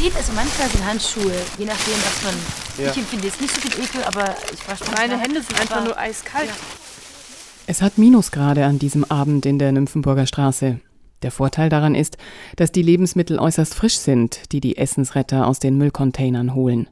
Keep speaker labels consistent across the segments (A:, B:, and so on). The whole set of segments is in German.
A: seht, also manchmal sind Handschuhe, je nachdem, was man. Ja. Ich empfinde jetzt nicht so viel Ekel, aber ich wasche
B: Meine Hände sind einfach nur eiskalt. Ja.
C: Es hat Minusgrade an diesem Abend in der Nymphenburger Straße. Der Vorteil daran ist, dass die Lebensmittel äußerst frisch sind, die die Essensretter aus den Müllcontainern holen.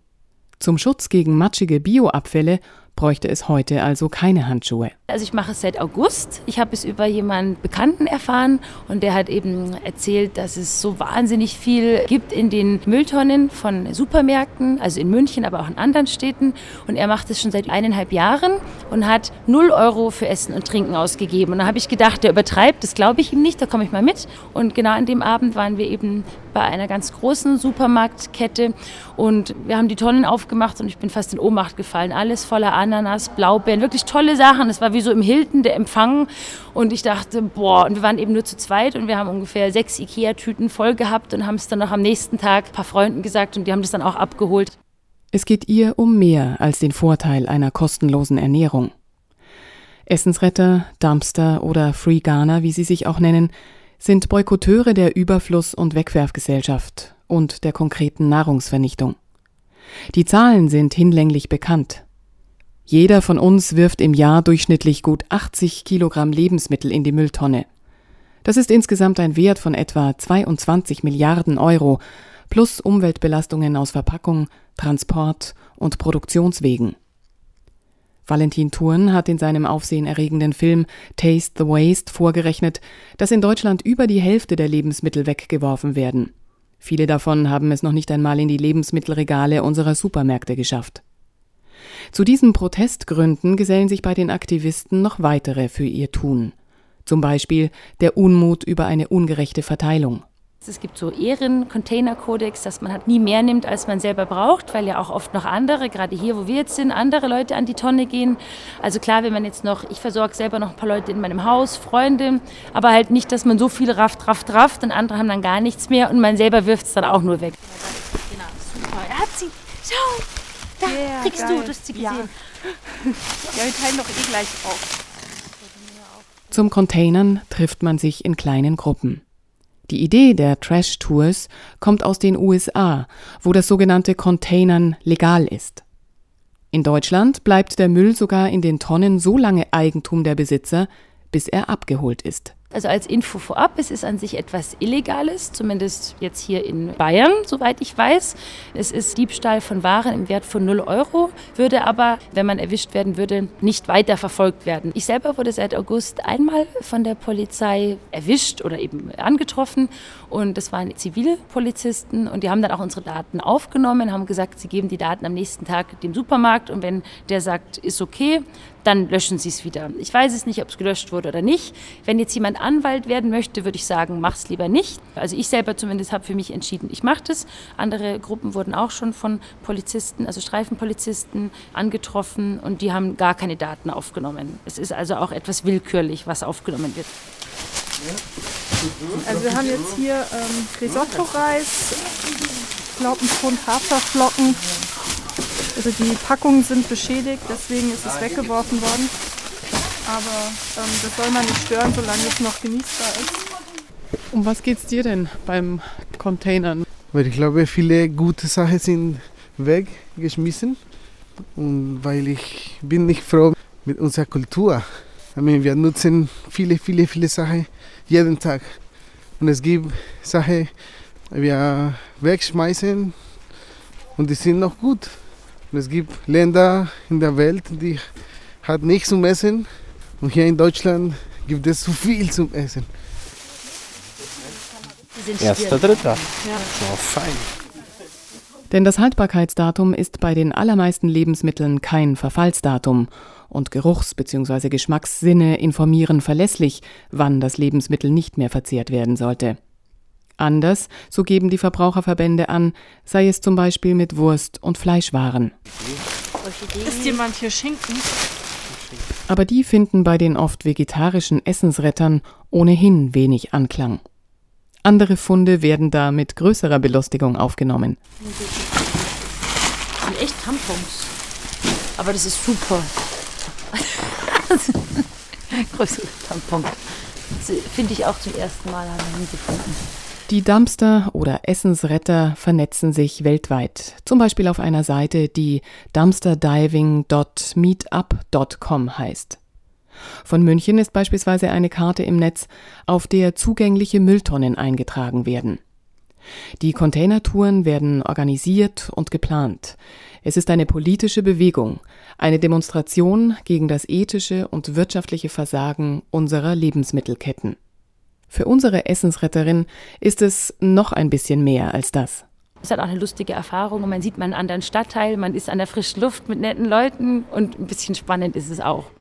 C: Zum Schutz gegen matschige Bioabfälle bräuchte es heute also keine Handschuhe.
A: Also ich mache es seit August. Ich habe es über jemanden Bekannten erfahren und der hat eben erzählt, dass es so wahnsinnig viel gibt in den Mülltonnen von Supermärkten, also in München, aber auch in anderen Städten. Und er macht es schon seit eineinhalb Jahren und hat 0 Euro für Essen und Trinken ausgegeben. Und da habe ich gedacht, der übertreibt, das glaube ich ihm nicht, da komme ich mal mit. Und genau an dem Abend waren wir eben bei einer ganz großen Supermarktkette und wir haben die Tonnen aufgemacht und ich bin fast in Ohnmacht gefallen. Alles voller Ananas, Blaubeeren, wirklich tolle Sachen. Es war wie so im Hilton der Empfang und ich dachte, boah, und wir waren eben nur zu zweit und wir haben ungefähr sechs Ikea-Tüten voll gehabt und haben es dann noch am nächsten Tag ein paar Freunden gesagt und die haben das dann auch abgeholt.
C: Es geht ihr um mehr als den Vorteil einer kostenlosen Ernährung. Essensretter, Dumpster oder Free Ghana, wie sie sich auch nennen, sind Boykotteure der Überfluss- und Wegwerfgesellschaft und der konkreten Nahrungsvernichtung. Die Zahlen sind hinlänglich bekannt. Jeder von uns wirft im Jahr durchschnittlich gut 80 Kilogramm Lebensmittel in die Mülltonne. Das ist insgesamt ein Wert von etwa 22 Milliarden Euro plus Umweltbelastungen aus Verpackung, Transport und Produktionswegen. Valentin Thurn hat in seinem aufsehenerregenden Film Taste the Waste vorgerechnet, dass in Deutschland über die Hälfte der Lebensmittel weggeworfen werden. Viele davon haben es noch nicht einmal in die Lebensmittelregale unserer Supermärkte geschafft. Zu diesen Protestgründen gesellen sich bei den Aktivisten noch weitere für ihr Tun. Zum Beispiel der Unmut über eine ungerechte Verteilung.
A: Es gibt so Ehren-Container-Kodex, dass man halt nie mehr nimmt, als man selber braucht, weil ja auch oft noch andere, gerade hier, wo wir jetzt sind, andere Leute an die Tonne gehen. Also klar, wenn man jetzt noch, ich versorge selber noch ein paar Leute in meinem Haus, Freunde, aber halt nicht, dass man so viel rafft, rafft, rafft und andere haben dann gar nichts mehr und man selber wirft es dann auch nur weg. Genau, super. Er hat sie. Schau, da yeah, kriegst geil. du, du hast gesehen. Ja.
B: ja, wir teilen doch eh gleich auf.
C: Zum Containern trifft man sich in kleinen Gruppen. Die Idee der Trash Tours kommt aus den USA, wo das sogenannte Containern legal ist. In Deutschland bleibt der Müll sogar in den Tonnen so lange Eigentum der Besitzer, bis er abgeholt ist.
A: Also als Info vorab, es ist an sich etwas Illegales, zumindest jetzt hier in Bayern, soweit ich weiß. Es ist Diebstahl von Waren im Wert von 0 Euro, würde aber, wenn man erwischt werden würde, nicht weiter verfolgt werden. Ich selber wurde seit August einmal von der Polizei erwischt oder eben angetroffen und das waren zivile Polizisten und die haben dann auch unsere Daten aufgenommen, haben gesagt, sie geben die Daten am nächsten Tag dem Supermarkt und wenn der sagt, ist okay, dann löschen sie es wieder. Ich weiß es nicht, ob es gelöscht wurde oder nicht. Wenn jetzt jemand Anwalt werden möchte, würde ich sagen, mach es lieber nicht. Also ich selber zumindest habe für mich entschieden, ich mache das. Andere Gruppen wurden auch schon von Polizisten, also Streifenpolizisten, angetroffen und die haben gar keine Daten aufgenommen. Es ist also auch etwas willkürlich, was aufgenommen wird.
B: Also wir haben jetzt hier ähm, Risotto-Reis, glaube Haferflocken, also die Packungen sind beschädigt, deswegen ist es weggeworfen worden. Aber ähm, das soll man nicht stören, solange es noch genießbar ist.
C: Um was geht es dir denn beim Containern?
D: Weil ich glaube, viele gute Sachen sind weggeschmissen. Und weil ich bin nicht froh mit unserer Kultur. Ich meine, wir nutzen viele, viele, viele Sachen jeden Tag. Und es gibt Sachen, die wir wegschmeißen und die sind noch gut. Und es gibt Länder in der Welt, die hat nichts zum Essen. Und hier in Deutschland gibt es zu viel zum Essen.
E: Erster, dritter. Ja. So, fein.
C: Denn das Haltbarkeitsdatum ist bei den allermeisten Lebensmitteln kein Verfallsdatum und Geruchs- bzw. Geschmackssinne informieren verlässlich, wann das Lebensmittel nicht mehr verzehrt werden sollte. Anders, so geben die Verbraucherverbände an, sei es zum Beispiel mit Wurst- und Fleischwaren.
B: Ist jemand hier Schinken?
C: Aber die finden bei den oft vegetarischen Essensrettern ohnehin wenig Anklang. Andere Funde werden da mit größerer Belustigung aufgenommen.
A: Das sind echt Tampons. Aber das ist super. Größere Tampons. Finde ich auch zum ersten Mal, haben wir nie gefunden.
C: Die Dumpster oder Essensretter vernetzen sich weltweit, zum Beispiel auf einer Seite, die dumpsterdiving.meetup.com heißt. Von München ist beispielsweise eine Karte im Netz, auf der zugängliche Mülltonnen eingetragen werden. Die Containertouren werden organisiert und geplant. Es ist eine politische Bewegung, eine Demonstration gegen das ethische und wirtschaftliche Versagen unserer Lebensmittelketten. Für unsere Essensretterin ist es noch ein bisschen mehr als das.
A: Es hat auch eine lustige Erfahrung man sieht mal einen anderen Stadtteil, man ist an der frischen Luft mit netten Leuten und ein bisschen spannend ist es auch.